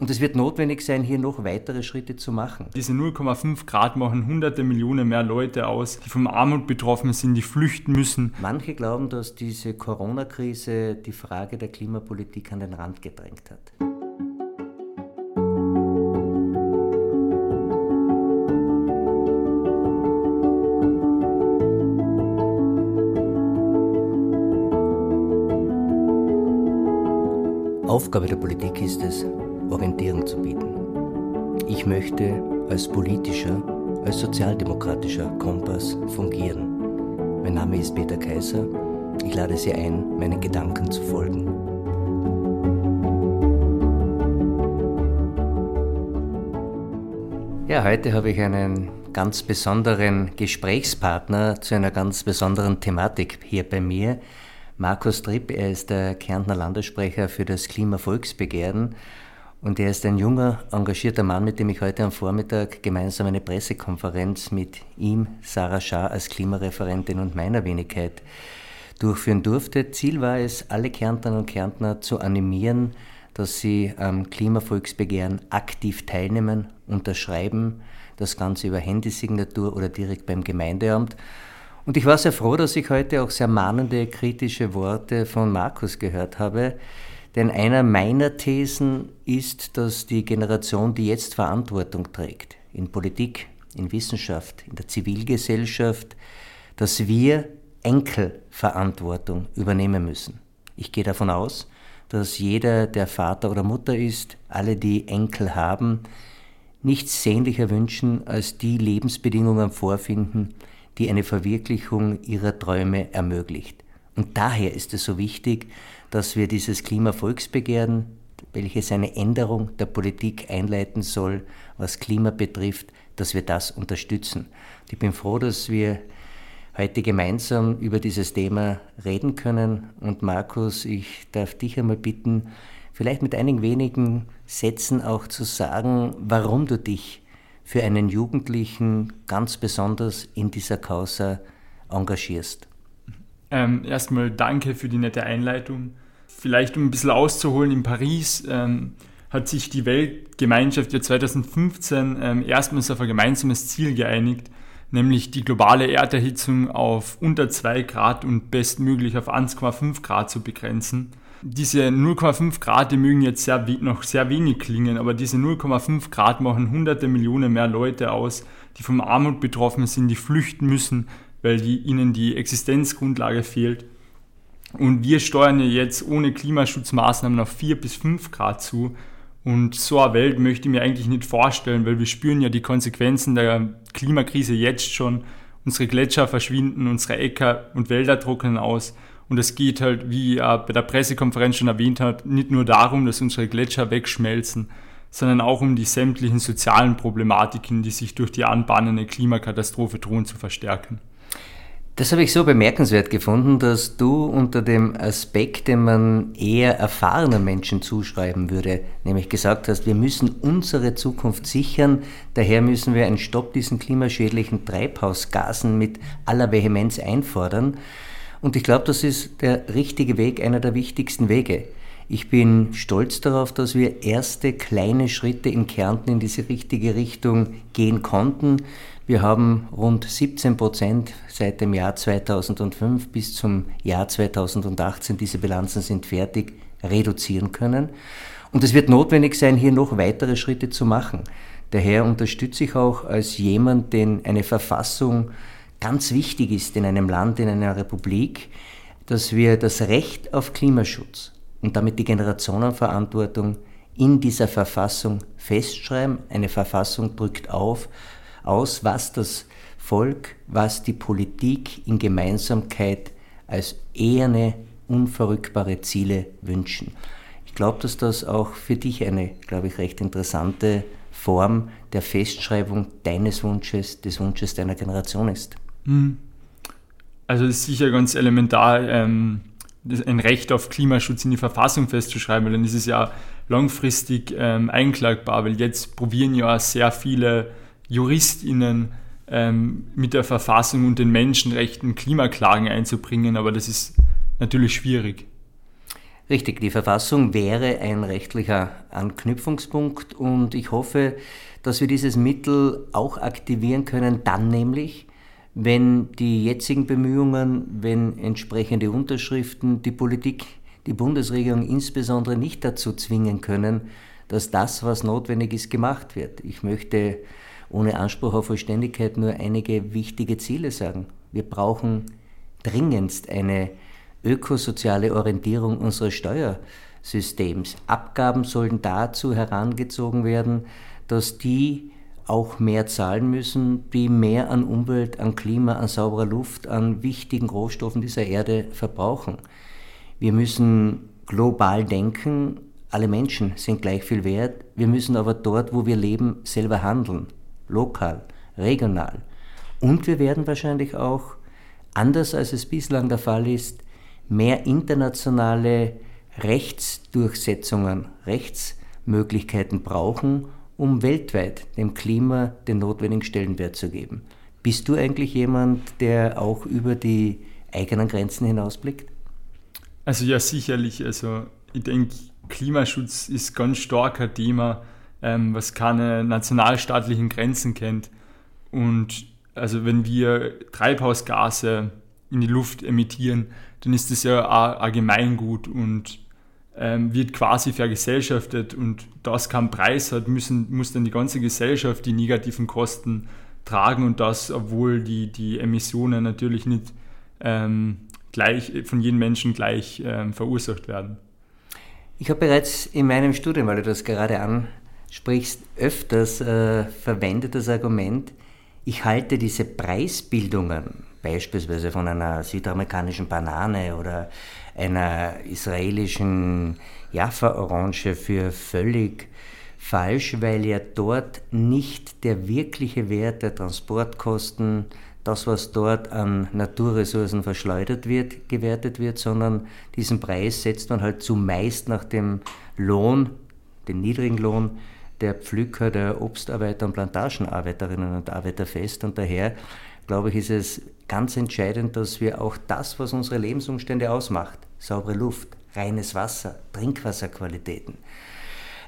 Und es wird notwendig sein, hier noch weitere Schritte zu machen. Diese 0,5 Grad machen hunderte Millionen mehr Leute aus, die vom Armut betroffen sind, die flüchten müssen. Manche glauben, dass diese Corona-Krise die Frage der Klimapolitik an den Rand gedrängt hat. Aufgabe der Politik ist es, Orientierung zu bieten. Ich möchte als politischer, als sozialdemokratischer Kompass fungieren. Mein Name ist Peter Kaiser. Ich lade Sie ein, meinen Gedanken zu folgen. Ja, heute habe ich einen ganz besonderen Gesprächspartner zu einer ganz besonderen Thematik hier bei mir. Markus Tripp, er ist der Kärntner Landessprecher für das Klimavolksbegehren und er ist ein junger, engagierter Mann, mit dem ich heute am Vormittag gemeinsam eine Pressekonferenz mit ihm, Sarah Schaar als Klimareferentin und meiner Wenigkeit durchführen durfte. Ziel war es, alle Kärntnerinnen und Kärntner zu animieren, dass sie am Klimavolksbegehren aktiv teilnehmen, unterschreiben, das Ganze über Handysignatur oder direkt beim Gemeindeamt. Und ich war sehr froh, dass ich heute auch sehr mahnende, kritische Worte von Markus gehört habe, denn einer meiner Thesen ist, dass die Generation, die jetzt Verantwortung trägt, in Politik, in Wissenschaft, in der Zivilgesellschaft, dass wir Enkelverantwortung übernehmen müssen. Ich gehe davon aus, dass jeder, der Vater oder Mutter ist, alle, die Enkel haben, nichts sehnlicher wünschen, als die Lebensbedingungen vorfinden, die eine Verwirklichung ihrer Träume ermöglicht. Und daher ist es so wichtig, dass wir dieses Klimavolksbegehren, welches eine Änderung der Politik einleiten soll, was Klima betrifft, dass wir das unterstützen. Ich bin froh, dass wir heute gemeinsam über dieses Thema reden können. Und Markus, ich darf dich einmal bitten, vielleicht mit einigen wenigen Sätzen auch zu sagen, warum du dich für einen Jugendlichen ganz besonders in dieser Causa engagierst. Ähm, erstmal danke für die nette Einleitung. Vielleicht um ein bisschen auszuholen, in Paris ähm, hat sich die Weltgemeinschaft ja 2015 ähm, erstmals auf ein gemeinsames Ziel geeinigt, nämlich die globale Erderhitzung auf unter 2 Grad und bestmöglich auf 1,5 Grad zu begrenzen. Diese 0,5 Grad, die mögen jetzt sehr, noch sehr wenig klingen, aber diese 0,5 Grad machen hunderte Millionen mehr Leute aus, die vom Armut betroffen sind, die flüchten müssen, weil die, ihnen die Existenzgrundlage fehlt. Und wir steuern ja jetzt ohne Klimaschutzmaßnahmen auf 4 bis 5 Grad zu. Und so eine Welt möchte ich mir eigentlich nicht vorstellen, weil wir spüren ja die Konsequenzen der Klimakrise jetzt schon. Unsere Gletscher verschwinden, unsere Äcker und Wälder trocknen aus. Und es geht halt, wie er bei der Pressekonferenz schon erwähnt hat, nicht nur darum, dass unsere Gletscher wegschmelzen, sondern auch um die sämtlichen sozialen Problematiken, die sich durch die anbahnende Klimakatastrophe drohen zu verstärken. Das habe ich so bemerkenswert gefunden, dass du unter dem Aspekt, den man eher erfahrenen Menschen zuschreiben würde, nämlich gesagt hast, wir müssen unsere Zukunft sichern, daher müssen wir einen Stopp diesen klimaschädlichen Treibhausgasen mit aller Vehemenz einfordern. Und ich glaube, das ist der richtige Weg, einer der wichtigsten Wege. Ich bin stolz darauf, dass wir erste kleine Schritte in Kärnten in diese richtige Richtung gehen konnten. Wir haben rund 17 Prozent seit dem Jahr 2005 bis zum Jahr 2018, diese Bilanzen sind fertig, reduzieren können. Und es wird notwendig sein, hier noch weitere Schritte zu machen. Daher unterstütze ich auch als jemand, den eine Verfassung ganz wichtig ist in einem Land, in einer Republik, dass wir das Recht auf Klimaschutz und damit die Generationenverantwortung in dieser Verfassung festschreiben. Eine Verfassung drückt auf, aus, was das Volk, was die Politik in Gemeinsamkeit als eherne, unverrückbare Ziele wünschen. Ich glaube, dass das auch für dich eine, glaube ich, recht interessante Form der Festschreibung deines Wunsches, des Wunsches deiner Generation ist. Hm. Also es ist sicher ganz elementar, ähm, ein Recht auf Klimaschutz in die Verfassung festzuschreiben, weil dann ist es ja langfristig ähm, einklagbar, weil jetzt probieren ja sehr viele JuristInnen ähm, mit der Verfassung und den Menschenrechten Klimaklagen einzubringen, aber das ist natürlich schwierig. Richtig, die Verfassung wäre ein rechtlicher Anknüpfungspunkt und ich hoffe, dass wir dieses Mittel auch aktivieren können, dann nämlich, wenn die jetzigen Bemühungen, wenn entsprechende Unterschriften die Politik, die Bundesregierung insbesondere nicht dazu zwingen können, dass das, was notwendig ist, gemacht wird. Ich möchte ohne Anspruch auf Vollständigkeit nur einige wichtige Ziele sagen. Wir brauchen dringendst eine ökosoziale Orientierung unseres Steuersystems. Abgaben sollten dazu herangezogen werden, dass die auch mehr zahlen müssen, die mehr an Umwelt, an Klima, an sauberer Luft, an wichtigen Rohstoffen dieser Erde verbrauchen. Wir müssen global denken, alle Menschen sind gleich viel wert, wir müssen aber dort, wo wir leben, selber handeln, lokal, regional. Und wir werden wahrscheinlich auch, anders als es bislang der Fall ist, mehr internationale Rechtsdurchsetzungen, Rechtsmöglichkeiten brauchen, um weltweit dem Klima den notwendigen Stellenwert zu geben. Bist du eigentlich jemand, der auch über die eigenen Grenzen hinausblickt? Also ja, sicherlich. Also ich denke, Klimaschutz ist ganz stark ein Thema, ähm, was keine nationalstaatlichen Grenzen kennt. Und also wenn wir Treibhausgase in die Luft emittieren, dann ist das ja ein Gemeingut und ähm, wird quasi vergesellschaftet und das keinen Preis hat, müssen, muss dann die ganze Gesellschaft die negativen Kosten tragen und das, obwohl die, die Emissionen natürlich nicht ähm, gleich von jedem Menschen gleich ähm, verursacht werden. Ich habe bereits in meinem Studium, weil du das gerade ansprichst, öfters äh, verwendet das Argument, ich halte diese Preisbildungen, beispielsweise von einer südamerikanischen Banane oder einer israelischen Jaffa-Orange, für völlig falsch, weil ja dort nicht der wirkliche Wert der Transportkosten das, was dort an Naturressourcen verschleudert wird, gewertet wird, sondern diesen Preis setzt man halt zumeist nach dem Lohn, den niedrigen Lohn der Pflücker, der Obstarbeiter und Plantagenarbeiterinnen und Arbeiter fest. Und daher, glaube ich, ist es ganz entscheidend, dass wir auch das, was unsere Lebensumstände ausmacht, saubere Luft, reines Wasser, Trinkwasserqualitäten,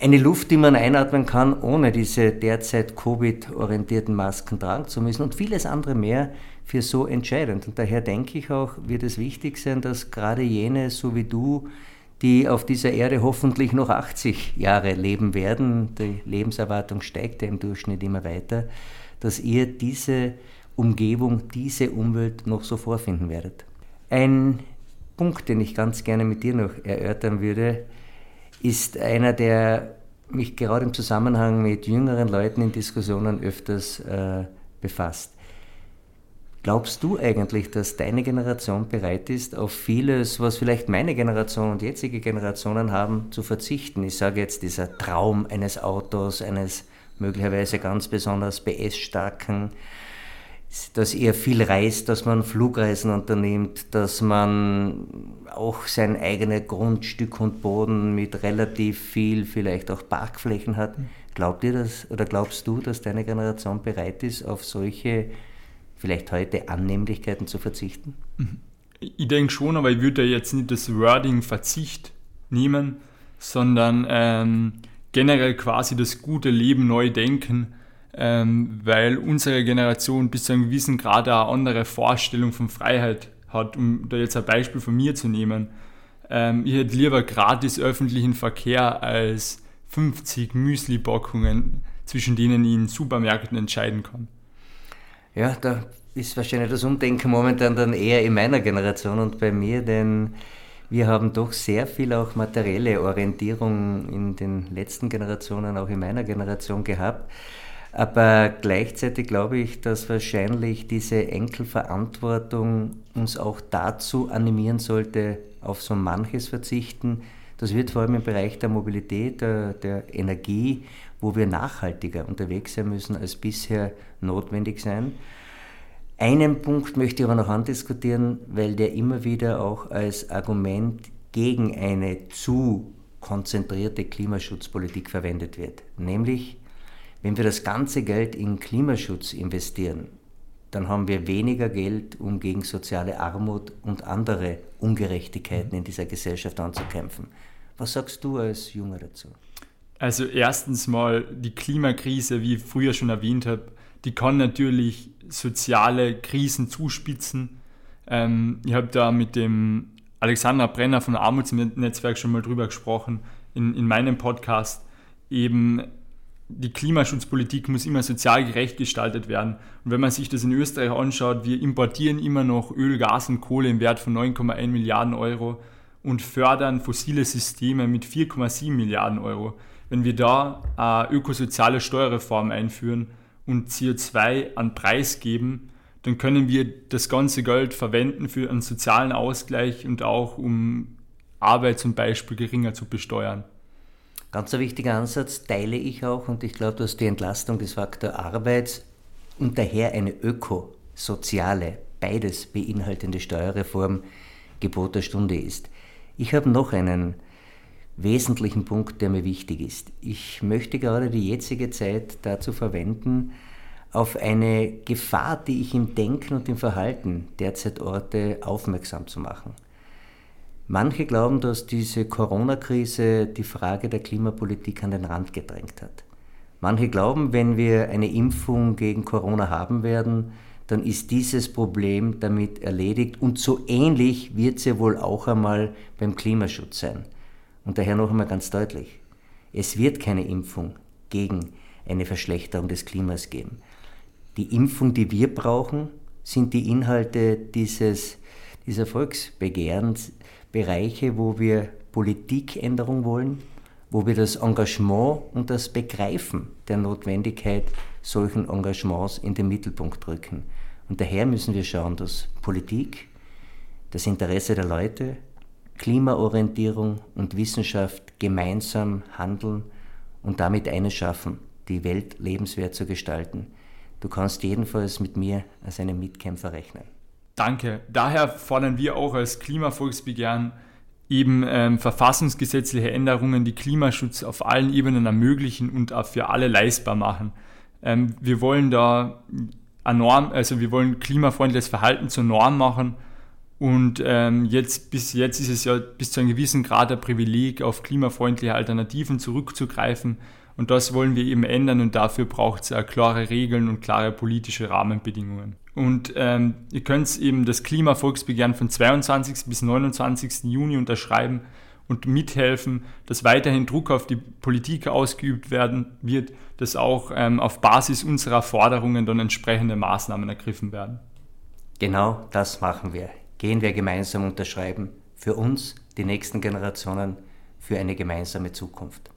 eine Luft, die man einatmen kann, ohne diese derzeit Covid-orientierten Masken tragen zu müssen und vieles andere mehr für so entscheidend. Und daher denke ich auch, wird es wichtig sein, dass gerade jene, so wie du, die auf dieser Erde hoffentlich noch 80 Jahre leben werden, die Lebenserwartung steigt ja im Durchschnitt immer weiter, dass ihr diese Umgebung, diese Umwelt noch so vorfinden werdet. Ein Punkt, den ich ganz gerne mit dir noch erörtern würde, ist einer, der mich gerade im Zusammenhang mit jüngeren Leuten in Diskussionen öfters äh, befasst. Glaubst du eigentlich, dass deine Generation bereit ist, auf vieles, was vielleicht meine Generation und jetzige Generationen haben, zu verzichten? Ich sage jetzt dieser Traum eines Autos, eines möglicherweise ganz besonders BS-starken dass er viel reist, dass man Flugreisen unternimmt, dass man auch sein eigenes Grundstück und Boden mit relativ viel, vielleicht auch Parkflächen hat. Glaubt ihr das oder glaubst du, dass deine Generation bereit ist, auf solche vielleicht heute Annehmlichkeiten zu verzichten? Ich denke schon, aber ich würde jetzt nicht das Wording Verzicht nehmen, sondern ähm, generell quasi das gute Leben neu denken ähm, weil unsere Generation bis zu einem gewissen Grad eine andere Vorstellung von Freiheit hat. Um da jetzt ein Beispiel von mir zu nehmen. Ähm, ich hätte lieber gratis öffentlichen Verkehr als 50 Müsli-Packungen, zwischen denen ich in Supermärkten entscheiden kann. Ja, da ist wahrscheinlich das Umdenken momentan dann eher in meiner Generation und bei mir, denn wir haben doch sehr viel auch materielle Orientierung in den letzten Generationen, auch in meiner Generation gehabt. Aber gleichzeitig glaube ich, dass wahrscheinlich diese Enkelverantwortung uns auch dazu animieren sollte, auf so manches verzichten. Das wird vor allem im Bereich der Mobilität, der, der Energie, wo wir nachhaltiger unterwegs sein müssen als bisher notwendig sein. Einen Punkt möchte ich aber noch andiskutieren, weil der immer wieder auch als Argument gegen eine zu konzentrierte Klimaschutzpolitik verwendet wird, nämlich wenn wir das ganze Geld in Klimaschutz investieren, dann haben wir weniger Geld, um gegen soziale Armut und andere Ungerechtigkeiten in dieser Gesellschaft anzukämpfen. Was sagst du als Junge dazu? Also erstens mal die Klimakrise, wie ich früher schon erwähnt habe, die kann natürlich soziale Krisen zuspitzen. Ähm, ich habe da mit dem Alexandra Brenner von Armutsnetzwerk schon mal drüber gesprochen in, in meinem Podcast. Eben die Klimaschutzpolitik muss immer sozial gerecht gestaltet werden. Und wenn man sich das in Österreich anschaut, wir importieren immer noch Öl, Gas und Kohle im Wert von 9,1 Milliarden Euro und fördern fossile Systeme mit 4,7 Milliarden Euro. Wenn wir da eine ökosoziale Steuerreform einführen und CO2 an Preis geben, dann können wir das ganze Geld verwenden für einen sozialen Ausgleich und auch um Arbeit zum Beispiel geringer zu besteuern. Ganz ein wichtiger Ansatz teile ich auch und ich glaube, dass die Entlastung des Faktor Arbeit und daher eine ökosoziale, beides beinhaltende Steuerreform Gebot der Stunde ist. Ich habe noch einen wesentlichen Punkt, der mir wichtig ist. Ich möchte gerade die jetzige Zeit dazu verwenden, auf eine Gefahr, die ich im Denken und im Verhalten derzeit orte, aufmerksam zu machen. Manche glauben, dass diese Corona-Krise die Frage der Klimapolitik an den Rand gedrängt hat. Manche glauben, wenn wir eine Impfung gegen Corona haben werden, dann ist dieses Problem damit erledigt und so ähnlich wird es ja wohl auch einmal beim Klimaschutz sein. Und daher noch einmal ganz deutlich, es wird keine Impfung gegen eine Verschlechterung des Klimas geben. Die Impfung, die wir brauchen, sind die Inhalte dieses, dieser Volksbegehrens, Bereiche, wo wir Politikänderung wollen, wo wir das Engagement und das Begreifen der Notwendigkeit solchen Engagements in den Mittelpunkt rücken. Und daher müssen wir schauen, dass Politik, das Interesse der Leute, Klimaorientierung und Wissenschaft gemeinsam handeln und damit eines schaffen, die Welt lebenswert zu gestalten. Du kannst jedenfalls mit mir als einem Mitkämpfer rechnen. Danke. Daher fordern wir auch als Klimavolksbegehren eben ähm, verfassungsgesetzliche Änderungen, die Klimaschutz auf allen Ebenen ermöglichen und auch für alle leistbar machen. Ähm, wir wollen da Norm, also wir wollen klimafreundliches Verhalten zur Norm machen und ähm, jetzt bis jetzt ist es ja bis zu einem gewissen Grad ein Privileg, auf klimafreundliche Alternativen zurückzugreifen. Und das wollen wir eben ändern und dafür braucht es klare Regeln und klare politische Rahmenbedingungen. Und ähm, ihr könnt eben das Klimavolksbegehren von 22. bis 29. Juni unterschreiben und mithelfen, dass weiterhin Druck auf die Politik ausgeübt werden wird, dass auch ähm, auf Basis unserer Forderungen dann entsprechende Maßnahmen ergriffen werden. Genau das machen wir. Gehen wir gemeinsam unterschreiben für uns, die nächsten Generationen, für eine gemeinsame Zukunft.